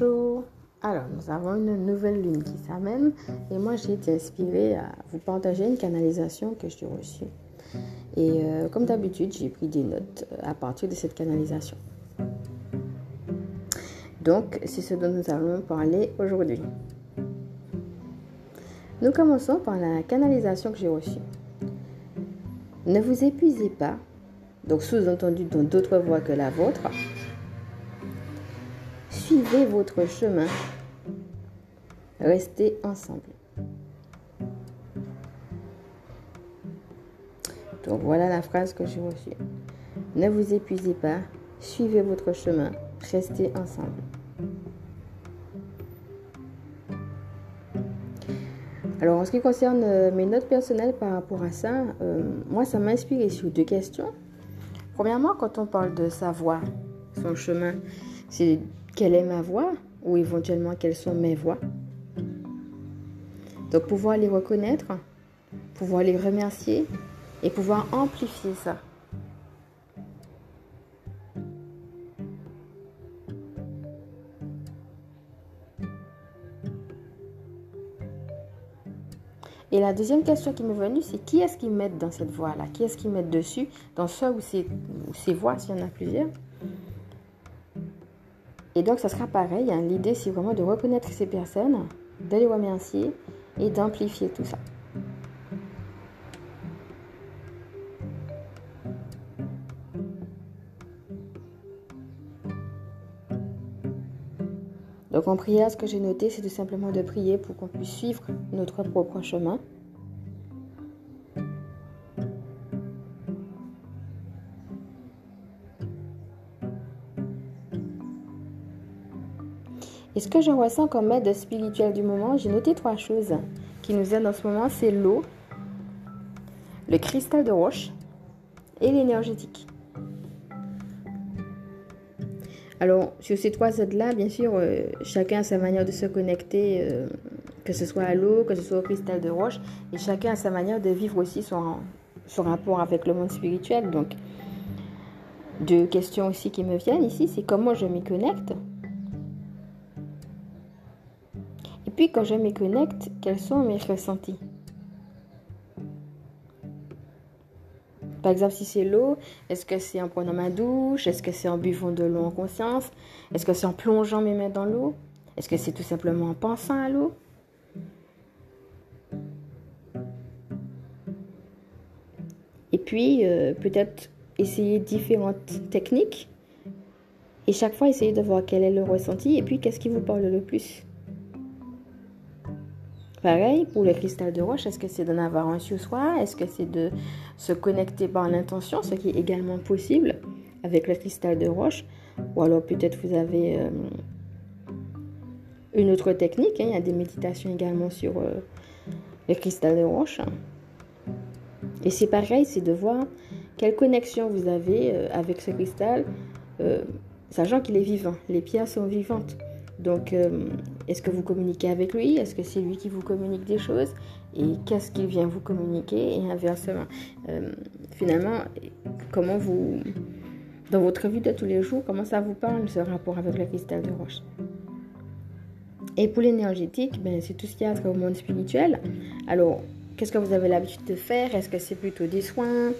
Bonjour. Alors, nous avons une nouvelle lune qui s'amène et moi j'ai été inspirée à vous partager une canalisation que j'ai reçue. Et euh, comme d'habitude, j'ai pris des notes à partir de cette canalisation. Donc, c'est ce dont nous allons parler aujourd'hui. Nous commençons par la canalisation que j'ai reçue. Ne vous épuisez pas, donc sous-entendu dans d'autres voies que la vôtre, Suivez votre chemin. Restez ensemble. Donc voilà la phrase que j'ai reçue. Ne vous épuisez pas, suivez votre chemin, restez ensemble. Alors en ce qui concerne euh, mes notes personnelles par rapport à ça, euh, moi ça m'a inspiré sur deux questions. Premièrement, quand on parle de sa voie, son chemin, c'est quelle est ma voix ou éventuellement quelles sont mes voix. Donc pouvoir les reconnaître, pouvoir les remercier et pouvoir amplifier ça. Et la deuxième question qui m'est venue, c'est qui est-ce qui met dans cette voie-là Qui est-ce qui met dessus Dans ces, ou ces voix, s'il y en a plusieurs? Et donc, ça sera pareil. Hein. L'idée, c'est vraiment de reconnaître ces personnes, de les remercier et d'amplifier tout ça. Donc en prière, ce que j'ai noté, c'est tout simplement de prier pour qu'on puisse suivre notre propre chemin Et ce que je ressens comme aide spirituelle du moment, j'ai noté trois choses qui nous aident en ce moment, c'est l'eau, le cristal de roche et l'énergétique. Alors, sur ces trois aides-là, bien sûr, euh, chacun a sa manière de se connecter, euh, que ce soit à l'eau, que ce soit au cristal de roche, et chacun a sa manière de vivre aussi son, son rapport avec le monde spirituel. Donc, deux questions aussi qui me viennent ici, c'est comment je m'y connecte? Puis quand je me connecte, quels sont mes ressentis? Par exemple, si c'est l'eau, est-ce que c'est en prenant ma douche? Est-ce que c'est en buvant de l'eau en conscience? Est-ce que c'est en plongeant mes mains dans l'eau? Est-ce que c'est tout simplement en pensant à l'eau? Et puis, euh, peut-être essayer différentes techniques. Et chaque fois, essayer de voir quel est le ressenti et puis qu'est-ce qui vous parle le plus. Pareil pour le cristal de roche, est-ce que c'est d'en avoir un sur soi? Est-ce que c'est de se connecter par l'intention, ce qui est également possible avec le cristal de roche? Ou alors peut-être vous avez euh, une autre technique, hein. il y a des méditations également sur euh, le cristal de roche. Et c'est pareil, c'est de voir quelle connexion vous avez euh, avec ce cristal, sachant qu'il est vivant. Les pierres sont vivantes. Donc, est-ce que vous communiquez avec lui? Est-ce que c'est lui qui vous communique des choses? Et qu'est-ce qu'il vient vous communiquer? Et inversement. Euh, finalement, comment vous, dans votre vie de tous les jours, comment ça vous parle ce rapport avec le cristal de roche? Et pour l'énergétique, ben, c'est tout ce qui a au monde spirituel. Alors, qu'est-ce que vous avez l'habitude de faire? Est-ce que c'est plutôt des soins?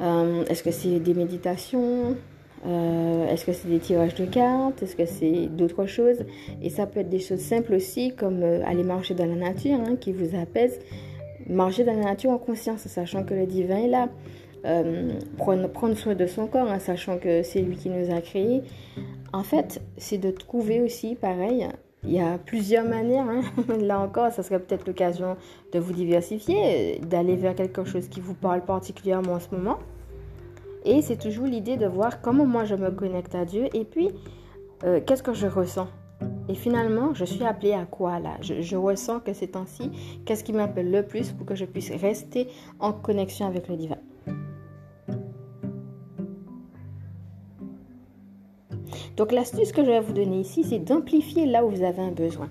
Euh, Est-ce que c'est des méditations? Euh, est-ce que c'est des tirages de cartes? Est-ce que c'est d'autres choses? Et ça peut être des choses simples aussi, comme euh, aller marcher dans la nature, hein, qui vous apaise. Marcher dans la nature en conscience, sachant que le divin est là. Euh, prendre, soin de son corps, hein, sachant que c'est lui qui nous a créés. En fait, c'est de trouver aussi, pareil, il y a plusieurs manières. Hein. Là encore, ça serait peut-être l'occasion de vous diversifier, d'aller vers quelque chose qui vous parle particulièrement en ce moment. Et c'est toujours l'idée de voir comment moi je me connecte à Dieu et puis euh, qu'est-ce que je ressens? Et finalement, je suis appelée à quoi là? Je, ressens que c'est ainsi. Qu'est-ce qui m'appelle le plus pour que je puisse rester en connexion avec le divin? Donc l'astuce que je vais vous donner ici, c'est d'amplifier là où vous avez un besoin.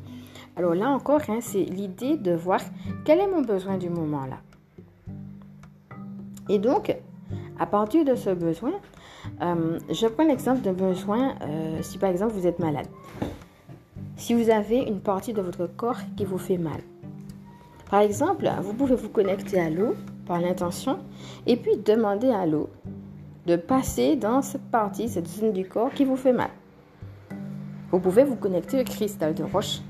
Alors là encore, hein, c'est l'idée de voir quel est mon besoin du moment là. Et donc, à partir de ce besoin, euh, je prends l'exemple d'un besoin, euh, si par exemple vous êtes malade. si vous avez une partie de votre corps qui vous fait mal. Par exemple, vous pouvez vous connecter à l'eau par l'intention et puis demander à l'eau de passer dans cette partie, cette zone du corps qui vous fait mal. Vous pouvez vous connecter au cristal de roche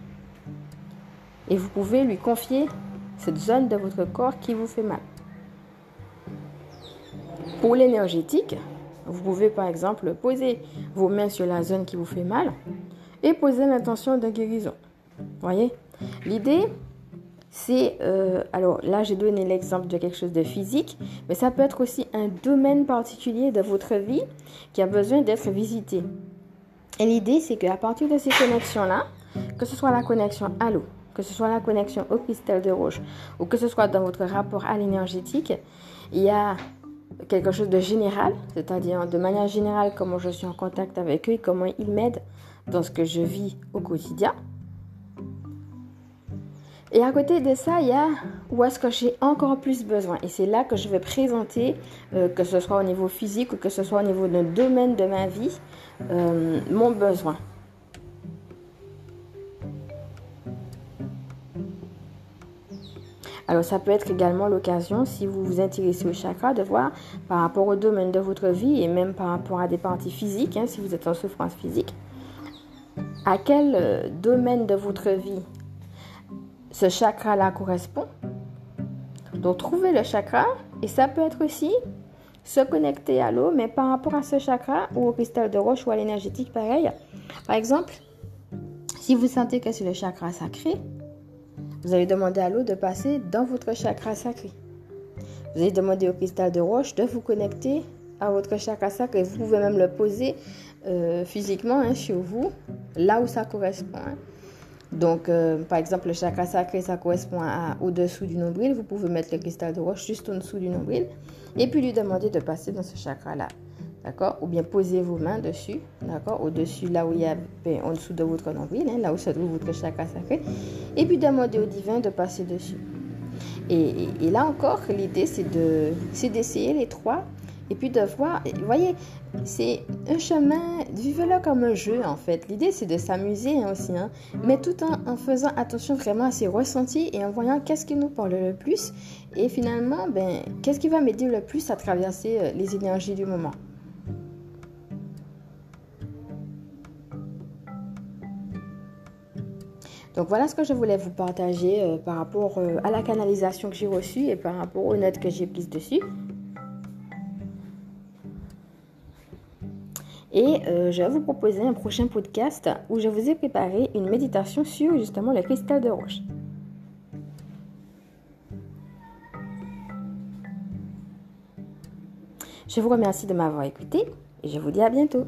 et vous pouvez lui confier cette zone de votre corps qui vous fait mal. Pour l'énergétique, vous pouvez par exemple poser vos mains sur la zone qui vous fait mal et poser l'intention de guérison. Voyez? L'idée, c'est, euh, alors là j'ai donné l'exemple de quelque chose de physique, mais ça peut être aussi un domaine particulier de votre vie qui a besoin d'être visité. Et l'idée, c'est qu'à partir de ces connexions-là, que ce soit la connexion à l'eau, que ce soit la connexion au cristal de roche, ou que ce soit dans votre rapport à l'énergétique, il y a quelque chose de général, c'est-à-dire de manière générale comment je suis en contact avec eux et comment ils m'aident dans ce que je vis au quotidien. Et à côté de ça, il y a où est-ce que j'ai encore plus besoin. Et c'est là que je vais présenter, euh, que ce soit au niveau physique ou que ce soit au niveau d'un domaine de ma vie, euh, mon besoin. Alors ça peut être également l'occasion, si vous vous intéressez au chakra, de voir par rapport au domaine de votre vie et même par rapport à des parties physiques, hein, si vous êtes en souffrance physique, à quel euh, domaine de votre vie ce chakra-là correspond? Donc trouver le chakra et ça peut être aussi se connecter à l'eau, mais par rapport à ce chakra ou au cristal de roche ou à l'énergétique, pareil. Par exemple, si vous sentez que c'est le chakra sacré, vous allez demander à l'eau de passer dans votre chakra sacré. Vous allez demander au cristal de roche de vous connecter à votre chakra sacré. Vous pouvez même le poser euh, physiquement hein, sur vous, là où ça correspond. Hein. Donc, euh, par exemple, le chakra sacré, ça correspond à au-dessous du nombril. Vous pouvez mettre le cristal de roche juste en dessous du nombril et puis lui demander de passer dans ce chakra-là. D'accord? Ou bien poser vos mains dessus, d'accord? Au-dessus, là où il y a, ben, en dessous de votre nombril, hein, là où se trouve votre chakra sacré. Et puis demander au divin de passer dessus. Et, et là encore, l'idée, c'est d'essayer les trois et puis de voir, vous voyez, c'est un chemin, vivez-le comme un jeu en fait. L'idée c'est de s'amuser hein, aussi, hein, mais tout en, en, faisant attention vraiment à ses ressentis et en voyant qu'est-ce qui nous parle le plus et finalement, ben, qu'est-ce qui va m'aider le plus à traverser euh, les énergies du moment. Donc voilà ce que je voulais vous partager euh, par rapport euh, à la canalisation que j'ai reçue et par rapport aux notes que j'ai prises dessus. Et euh, je vais vous proposer un prochain podcast où je vous ai préparé une méditation sur justement le cristal de roche. Je vous remercie de m'avoir écouté et je vous dis à bientôt.